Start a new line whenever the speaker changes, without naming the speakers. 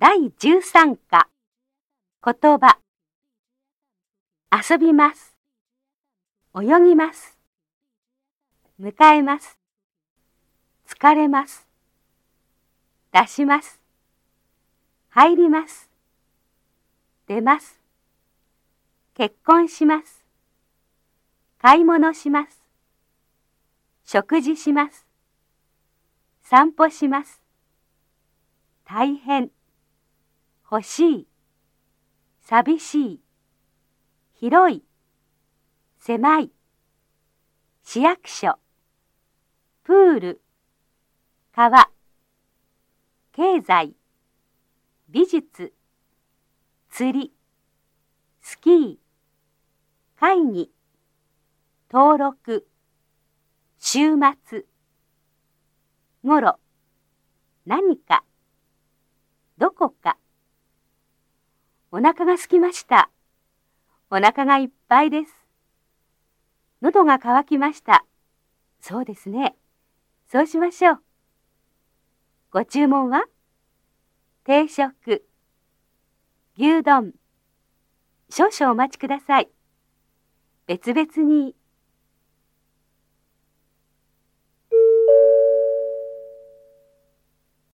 第13課。言葉。遊びます。泳ぎます。迎えます。疲れます。出します。入ります。出ます。結婚します。買い物します。食事します。散歩します。大変。欲しい、寂しい、広い、狭い、市役所、プール、川、経済、美術、釣り、スキー、会議、登録、週末、ごろ、何か、どこか、腹が空きました。お腹がいっぱいです。喉が渇きました。そうですね。そうしましょう。ご注文は？定食、牛丼、少々お待ちください。別々に